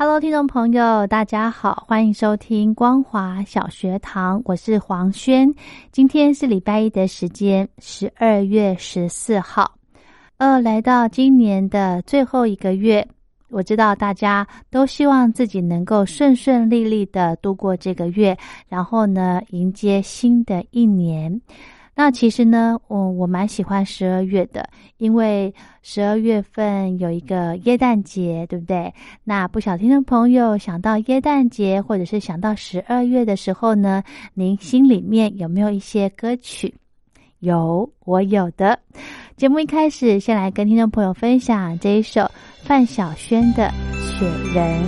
Hello，听众朋友，大家好，欢迎收听光华小学堂，我是黄轩。今天是礼拜一的时间，十二月十四号，呃，来到今年的最后一个月，我知道大家都希望自己能够顺顺利利的度过这个月，然后呢，迎接新的一年。那其实呢，我我蛮喜欢十二月的，因为十二月份有一个耶诞节，对不对？那不少听众朋友想到耶诞节，或者是想到十二月的时候呢，您心里面有没有一些歌曲？有，我有的。节目一开始，先来跟听众朋友分享这一首范晓萱的《雪人》。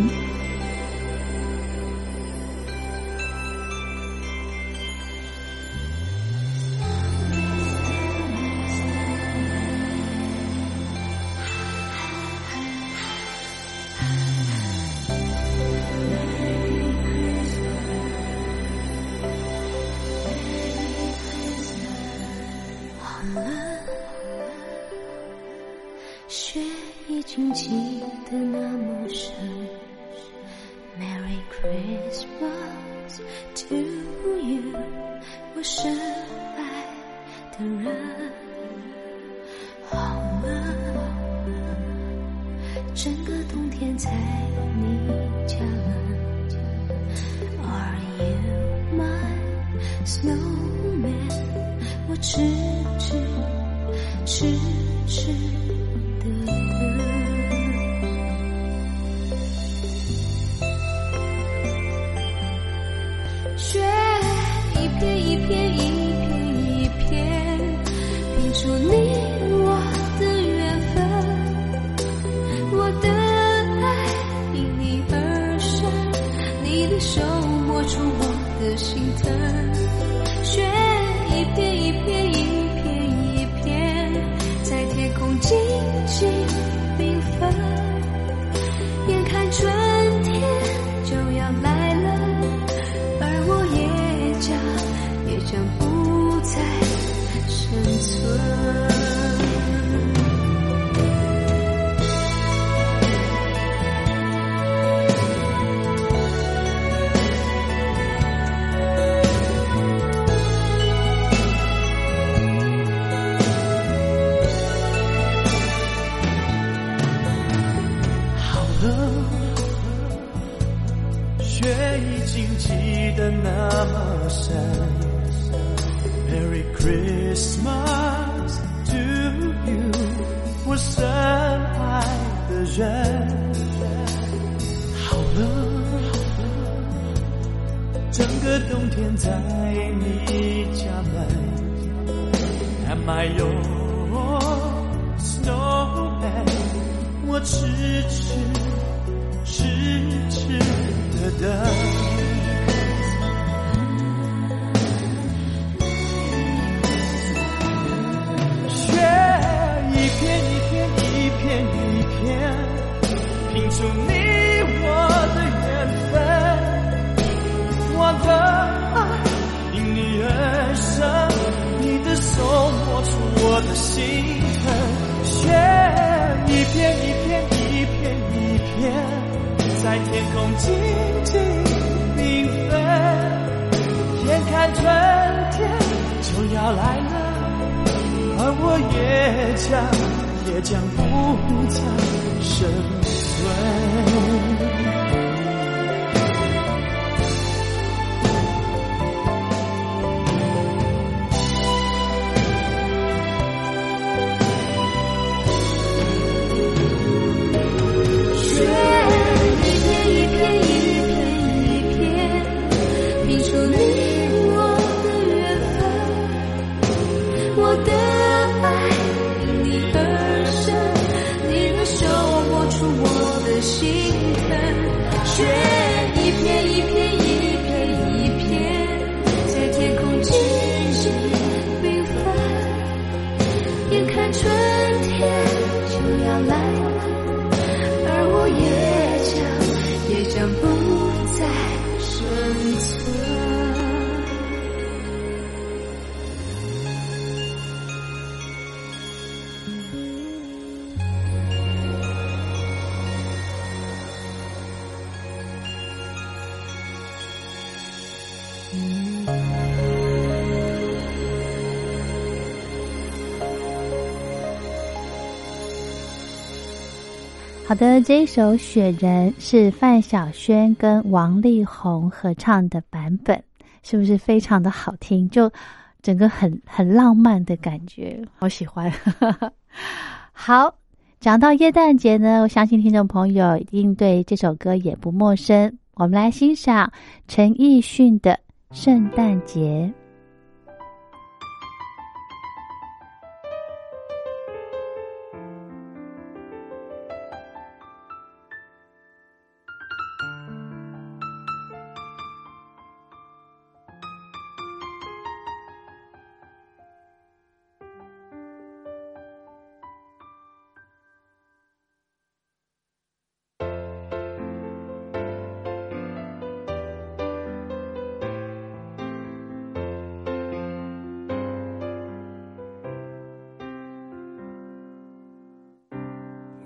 那么深 merry christmas to you 我深爱的人好了好了整个冬天在你家门 am i your snowman？我痴痴痴痴的等拼出你我的缘分。我的爱因你而生，你的手摸出我的心疼，雪一片一片一片一片，在天空静静缤纷。眼看春天就要来了，而我也将也将不再生。醉。好的，这一首《雪人》是范晓萱跟王力宏合唱的版本，是不是非常的好听？就整个很很浪漫的感觉，好喜欢。好，讲到耶诞节呢，我相信听众朋友一定对这首歌也不陌生。我们来欣赏陈奕迅的《圣诞节》。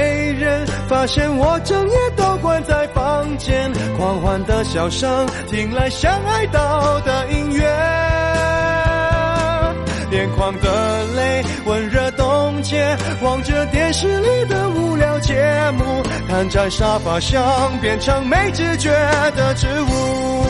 没人发现我整夜都关在房间。狂欢的笑声，听来像哀悼的音乐。眼眶的泪温热冻结，望着电视里的无聊节目，瘫在沙发上变成没知觉的植物。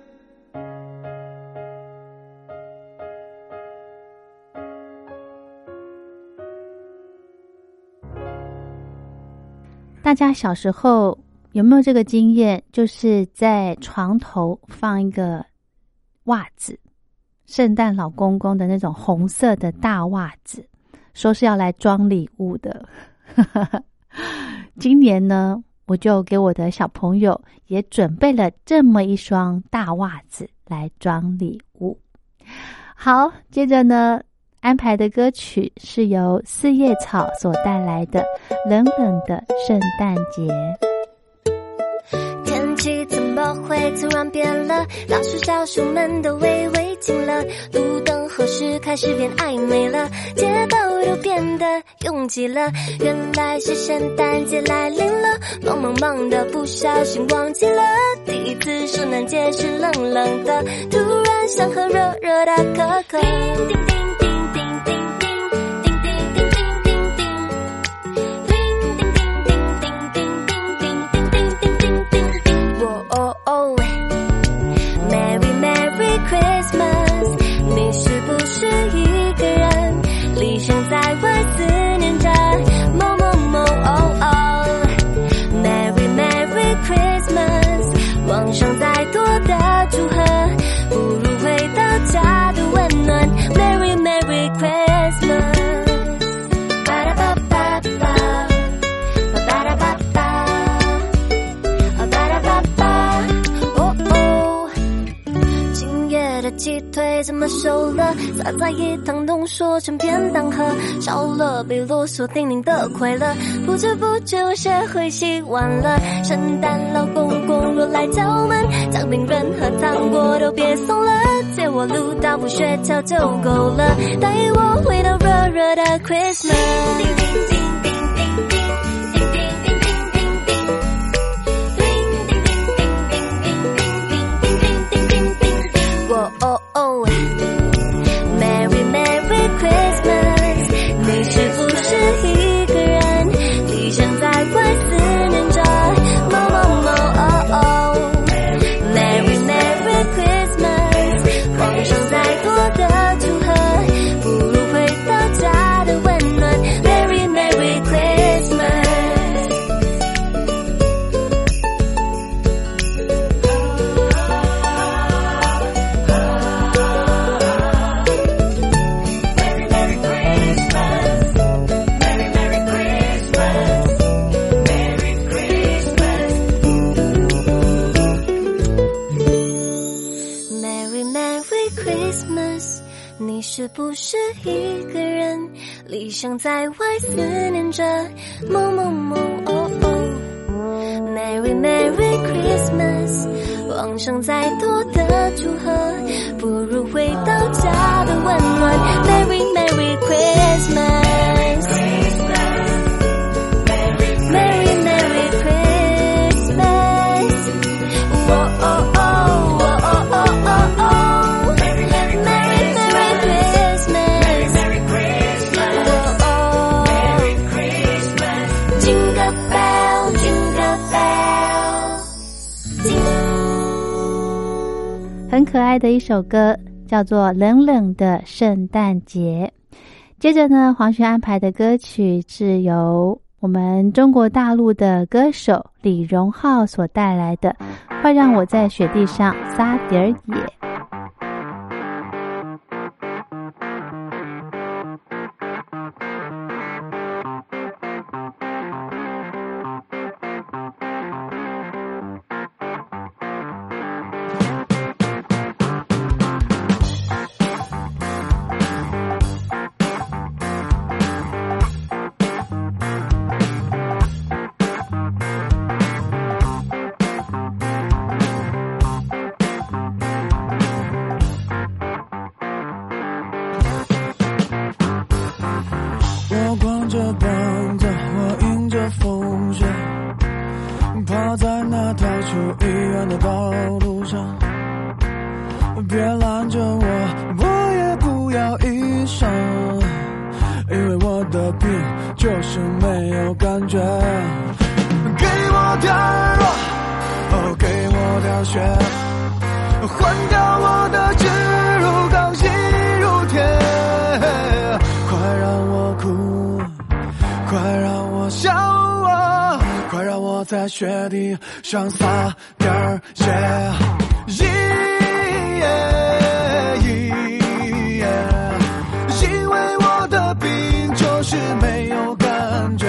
大家小时候有没有这个经验？就是在床头放一个袜子，圣诞老公公的那种红色的大袜子，说是要来装礼物的。今年呢，我就给我的小朋友也准备了这么一双大袜子来装礼物。好，接着呢，安排的歌曲是由四叶草所带来的《冷冷的圣诞节》。天气怎么会突然变了？老鼠、小鼠们都微微惊了，路灯何时开始变暧昧了？街道都变得拥挤了，原来是圣诞节来临了。忙忙忙的，不小心忘记了，第一次圣诞节是冷冷的，突然想喝热热的可可。叮叮叮叮熟了？撒在一汤浓缩成便当盒，少了被啰嗦叮咛的快乐，不知不觉我学会洗碗了。圣诞老公公若来敲门，奖品任何糖果都别送了，借我路到不雪橇就够了，带我回到热热的 Christmas。放上再多的祝贺，不如回到家的温暖。Merry Merry Christmas。可爱的一首歌，叫做《冷冷的圣诞节》。接着呢，黄轩安排的歌曲是由我们中国大陆的歌手李荣浩所带来的《快让我在雪地上撒点儿野》。在雪地上撒点儿野。耶耶耶因为我的病就是没有感觉。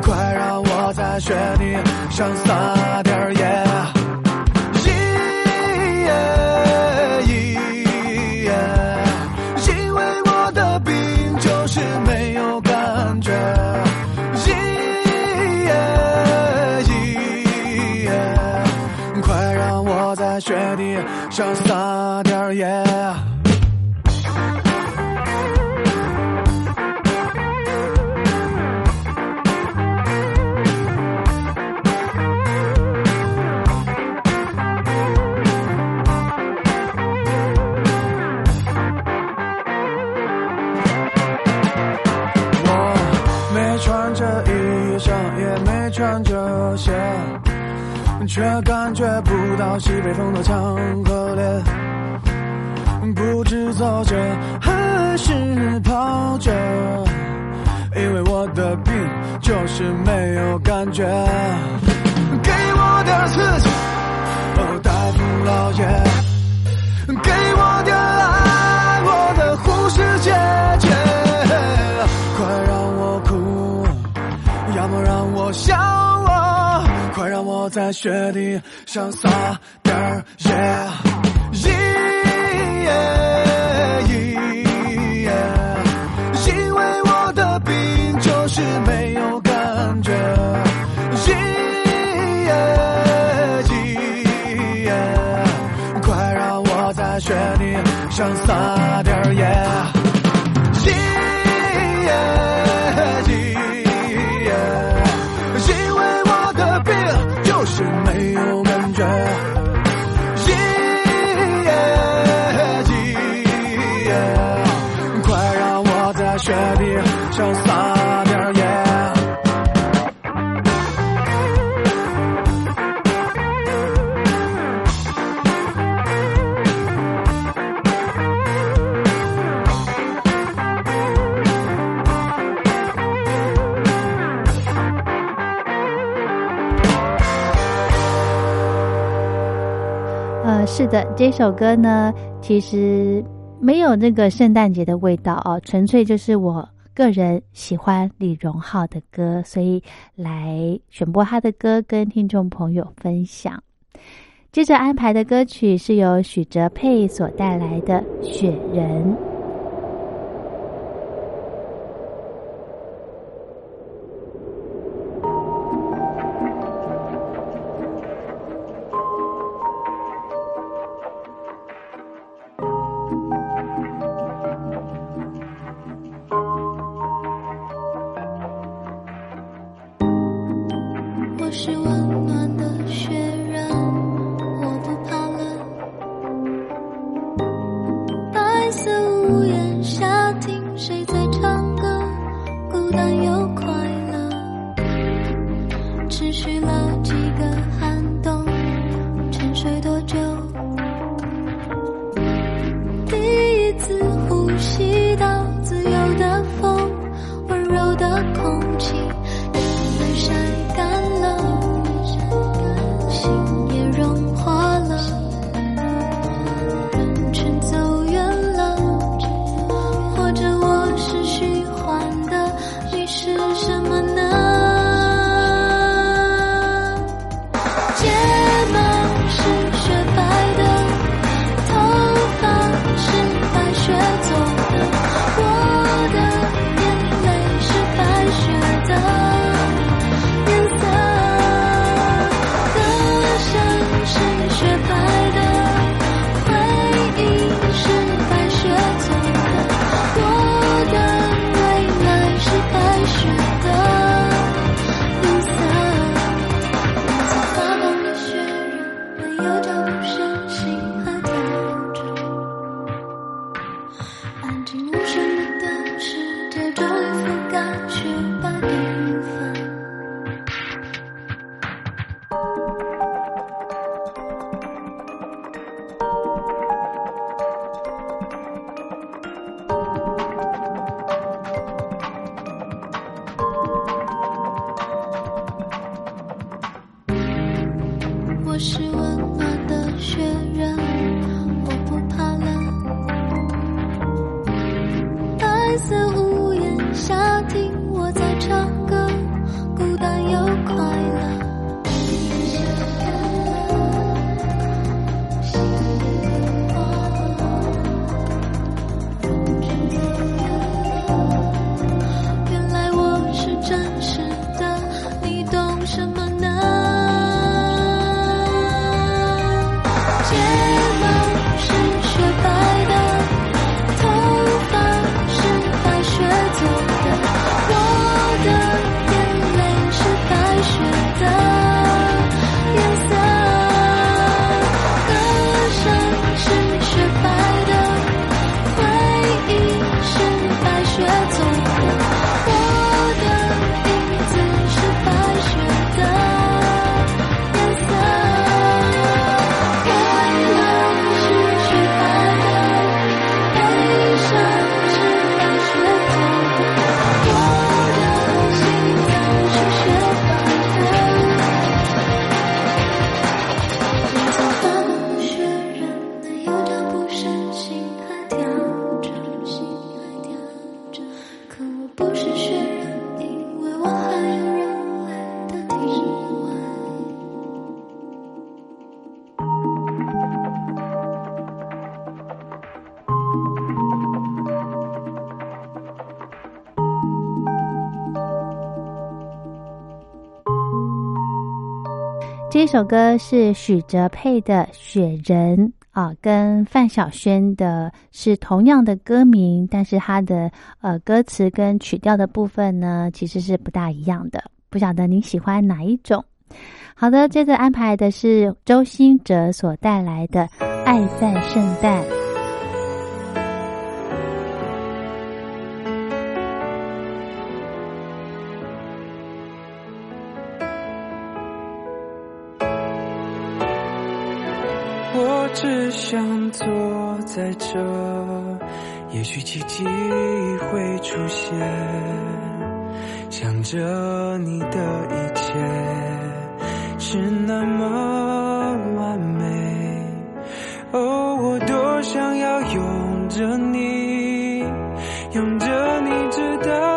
快让我在雪地上却感觉不到西北风的强和烈。不知走着还是跑着，因为我的病就是没有感觉。给我点刺激，在雪地上撒点儿野，耶耶耶，因为我的病就是没有感觉，耶耶耶。快让我在雪地上撒这首歌呢，其实没有那个圣诞节的味道哦，纯粹就是我个人喜欢李荣浩的歌，所以来选播他的歌跟听众朋友分享。接着安排的歌曲是由许哲佩所带来的《雪人》。这首歌是许哲佩的雪人啊跟范晓萱的是同样的歌名但是它的呃歌词跟曲调的部分呢其实是不大一样的不晓得你喜欢哪一种。好的接着安排的是周兴哲所带来的爱在圣诞。只想坐在这也许奇迹会出现想着你的一切是那么完美。哦我多想要拥着你拥着你直到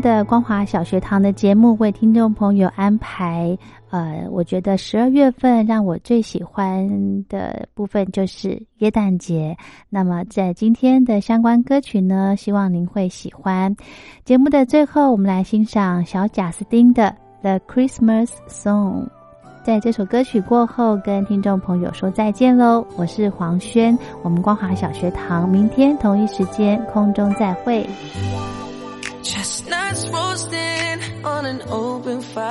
的光华小学堂的节目为听众朋友安排，呃，我觉得十二月份让我最喜欢的部分就是耶诞节。那么在今天的相关歌曲呢，希望您会喜欢。节目的最后，我们来欣赏小贾斯汀的《The Christmas Song》。在这首歌曲过后，跟听众朋友说再见喽！我是黄轩，我们光华小学堂明天同一时间空中再会。Chestnuts on an open fire.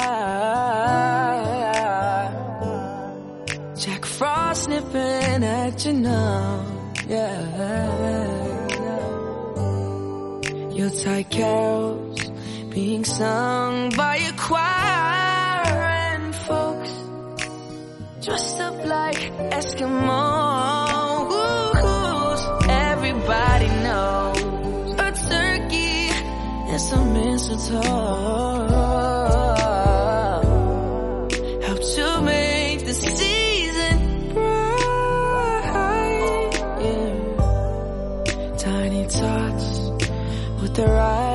Jack Frost snipping at your nose. Yeah. Yuletide carols being sung by a choir and folks dressed up like Eskimos. Mistletoe help to make the season bright. Tiny tots with their eyes